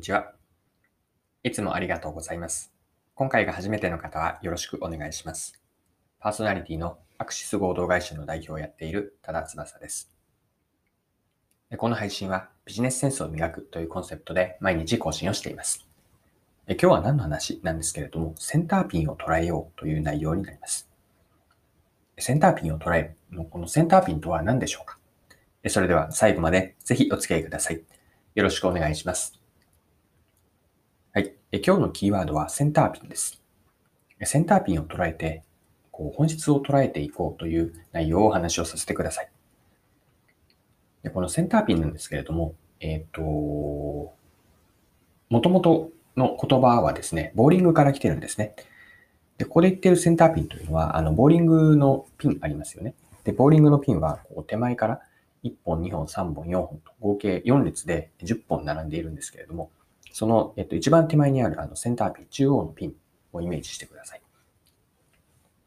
にちは。いつもありがとうございます。今回が初めての方はよろしくお願いします。パーソナリティのアクシス合同会社の代表をやっている多田翼です。この配信はビジネスセンスを磨くというコンセプトで毎日更新をしています。今日は何の話なんですけれども、センターピンを捉えようという内容になります。センターピンを捉えるのこのセンターピンとは何でしょうか？それでは最後までぜひお付き合いください。よろしくお願いします。はい。今日のキーワードはセンターピンです。センターピンを捉えて、こう本質を捉えていこうという内容をお話をさせてください。でこのセンターピンなんですけれども、えっ、と、もともとの言葉はですね、ボーリングから来てるんですね。で、ここで言ってるセンターピンというのは、あの、ボーリングのピンありますよね。で、ボーリングのピンは、こう手前から1本、2本、3本、4本と合計4列で10本並んでいるんですけれども、その、えっと、一番手前にあるあのセンターピン、中央のピンをイメージしてください。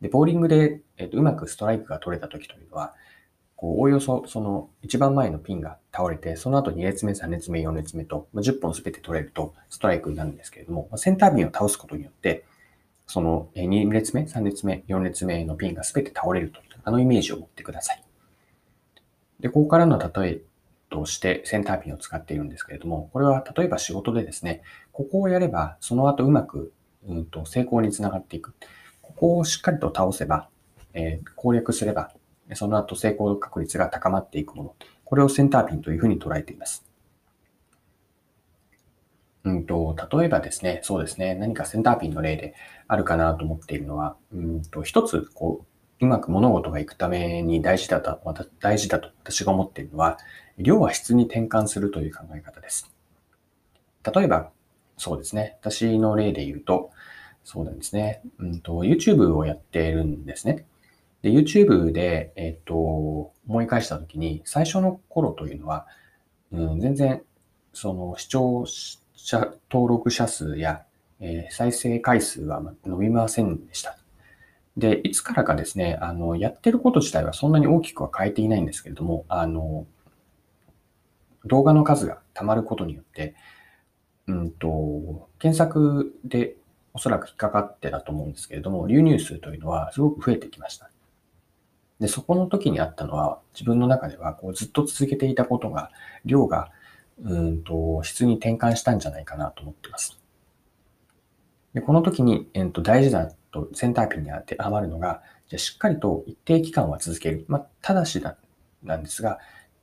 で、ボーリングで、えっと、うまくストライクが取れた時というのは、こう、おおよそその一番前のピンが倒れて、その後2列目、3列目、4列目と、まあ10本すべて取れるとストライクになるんですけれども、まあセンターピンを倒すことによって、その2列目、3列目、4列目のピンがすべて倒れるという、あのイメージを持ってください。で、ここからの例えとしてセンターピンを使っているんですけれども、これは例えば仕事でですね、ここをやれば、その後うまく、うん、と成功につながっていく。ここをしっかりと倒せば、えー攻略すれば、その後成功確率が高まっていくもの。これをセンターピンというふうに捉えています。うんと、例えばですね、そうですね、何かセンターピンの例であるかなと思っているのは、うんと、一つ、こう、うまく物事がいくために大事だと、大事だと私が思っているのは、量は質に転換するという考え方です。例えば、そうですね、私の例で言うと、そうなんですね、うんと、YouTube をやっているんですね。で、YouTube で、えっと、思い返したときに、最初の頃というのは、うん、全然、その視聴者登録者数や、えー再生回数は伸びませんでした。で、いつからかですね、あの、やってること自体はそんなに大きくは変えていないんですけれども、あの、動画の数が溜まることによって、うんと、検索でおそらく引っかかってだと思うんですけれども、流入数というのはすごく増えてきました。で、そこの時にあったのは、自分の中ではこうずっと続けていたことが、量が、うんと、質に転換したんじゃないかなと思っています。で、この時に、えっと、大事だとセンターピンに当てはまるのが、じゃしっかりと一定期間は続ける。まあ、ただしだなんですが、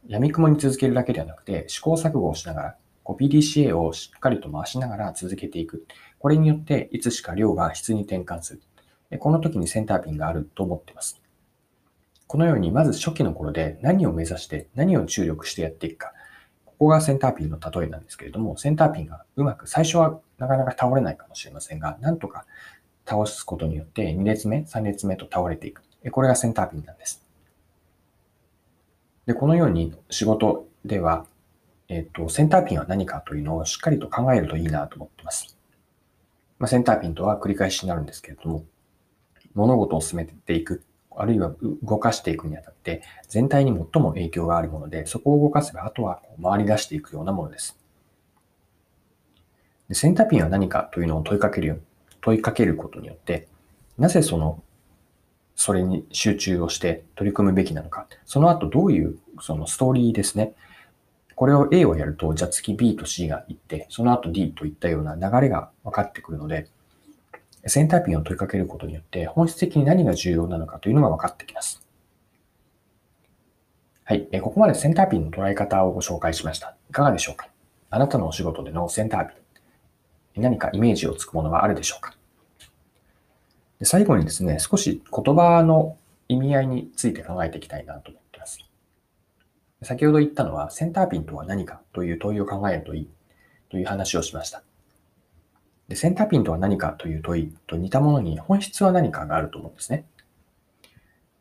闇雲に続けるだけではなくて、試行錯誤をしながら、こう PDCA をしっかりと回しながら続けていく。これによって、いつしか量が質に転換する。この時にセンターピンがあると思っています。このように、まず初期の頃で何を目指して、何を注力してやっていくか。ここがセンターピンの例えなんですけれども、センターピンがうまく、最初はなかなか倒れないかもしれませんが、なんとか倒すことによって2列目、3列目と倒れていく。これがセンターピンなんです。で、このように仕事では、えっ、と、センターピンは何かというのをしっかりと考えるといいなと思っています。まあ、センターピンとは繰り返しになるんですけれども、物事を進めていく、あるいは動かしていくにあたって、全体に最も影響があるもので、そこを動かせば、あとはこう回り出していくようなものです。でセンターピンは何かというのを問いかけるように問いかけることによって、なぜその、それに集中をして取り組むべきなのか、その後どういうそのストーリーですね。これを A をやると、じゃあ次 B と C が行って、その後 D といったような流れが分かってくるので、センターピンを問いかけることによって、本質的に何が重要なのかというのが分かってきます。はい。ここまでセンターピンの捉え方をご紹介しました。いかがでしょうかあなたのお仕事でのセンターピン、何かイメージをつくものはあるでしょうかで最後にですね、少し言葉の意味合いについて考えていきたいなと思っています。先ほど言ったのは、センターピンとは何かという問いを考えるといいという話をしました。でセンターピンとは何かという問いと似たものに本質は何かがあると思うんですね。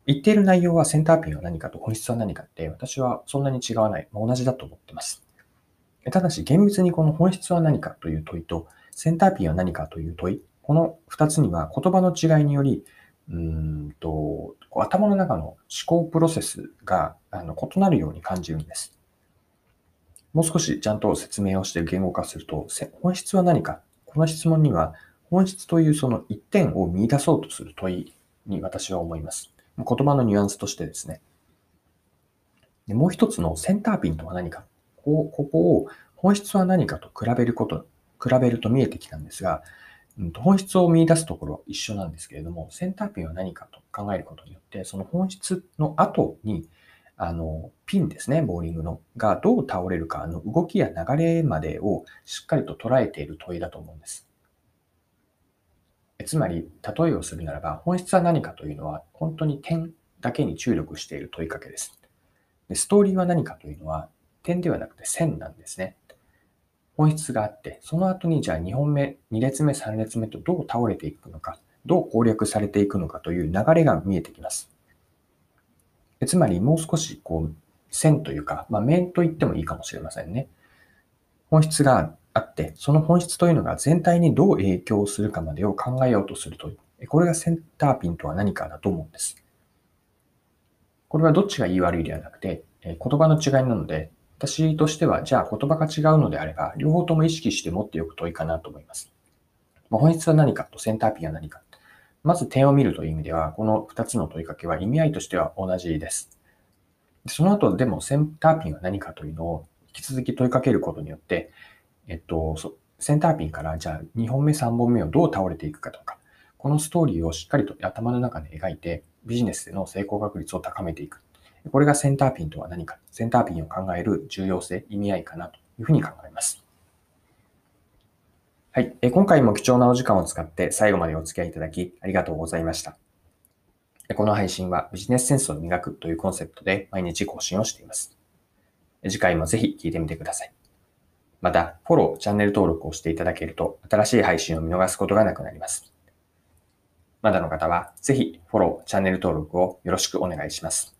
言っている内容はセンターピンは何かと本質は何かって私はそんなに違わない、まあ同じだと思っています。ただし厳密にこの本質は何かという問いとセンターピンは何かという問い、この二つには言葉の違いにより、うんと頭の中の思考プロセスがあの異なるように感じるんです。もう少しちゃんと説明をして言語化すると、本質は何か？この質問には、本質というその一点を見出そうとする問いに私は思います。言葉のニュアンスとしてですね。でもう一つのセンターピンとは何か？こここを本質は何かと比べること、比べると見えてきたんですが、本質を見出すところは一緒なんですけれども、センターピンは何かと考えることによって、その本質の後に、あの、ピンですね、ボーリングの、がどう倒れるかの動きや流れまでをしっかりと捉えている問いだと思うんです。つまり、例えをするならば、本質は何かというのは、本当に点だけに注力している問いかけです。でストーリーは何かというのは、点ではなくて線なんですね。本質があって、その後にじゃあ2本目、2列目、3列目とどう倒れていくのか、どう攻略されていくのかという流れが見えてきます。つまりもう少しこう線というか、まあ、面と言ってもいいかもしれませんね。本質があって、その本質というのが全体にどう影響するかまでを考えようとするとこれがセンターピンとは何かだと思うんです。これはどっちが言い悪いではなくて、言葉の違いなので、私としては、じゃあ言葉が違うのであれば、両方とも意識して持っておくといいかなと思います。ま本質は何かとセンターピンは何か。まず点を見るという意味では、この2つの問いかけは意味合いとしては同じです。その後でもセンターピンは何かというのを引き続き問いかけることによって、えっと、センターピンからじゃあ2本目3本目をどう倒れていくかとか、このストーリーをしっかりと頭の中で描いてビジネスでの成功確率を高めていく。これがセンターピンとは何か、センターピンを考える重要性、意味合いかなというふうに考えます。はい。今回も貴重なお時間を使って最後までお付き合いいただきありがとうございました。この配信はビジネスセンスを磨くというコンセプトで毎日更新をしています。次回もぜひ聞いてみてください。また、フォロー、チャンネル登録をしていただけると新しい配信を見逃すことがなくなります。まだの方はぜひフォロー、チャンネル登録をよろしくお願いします。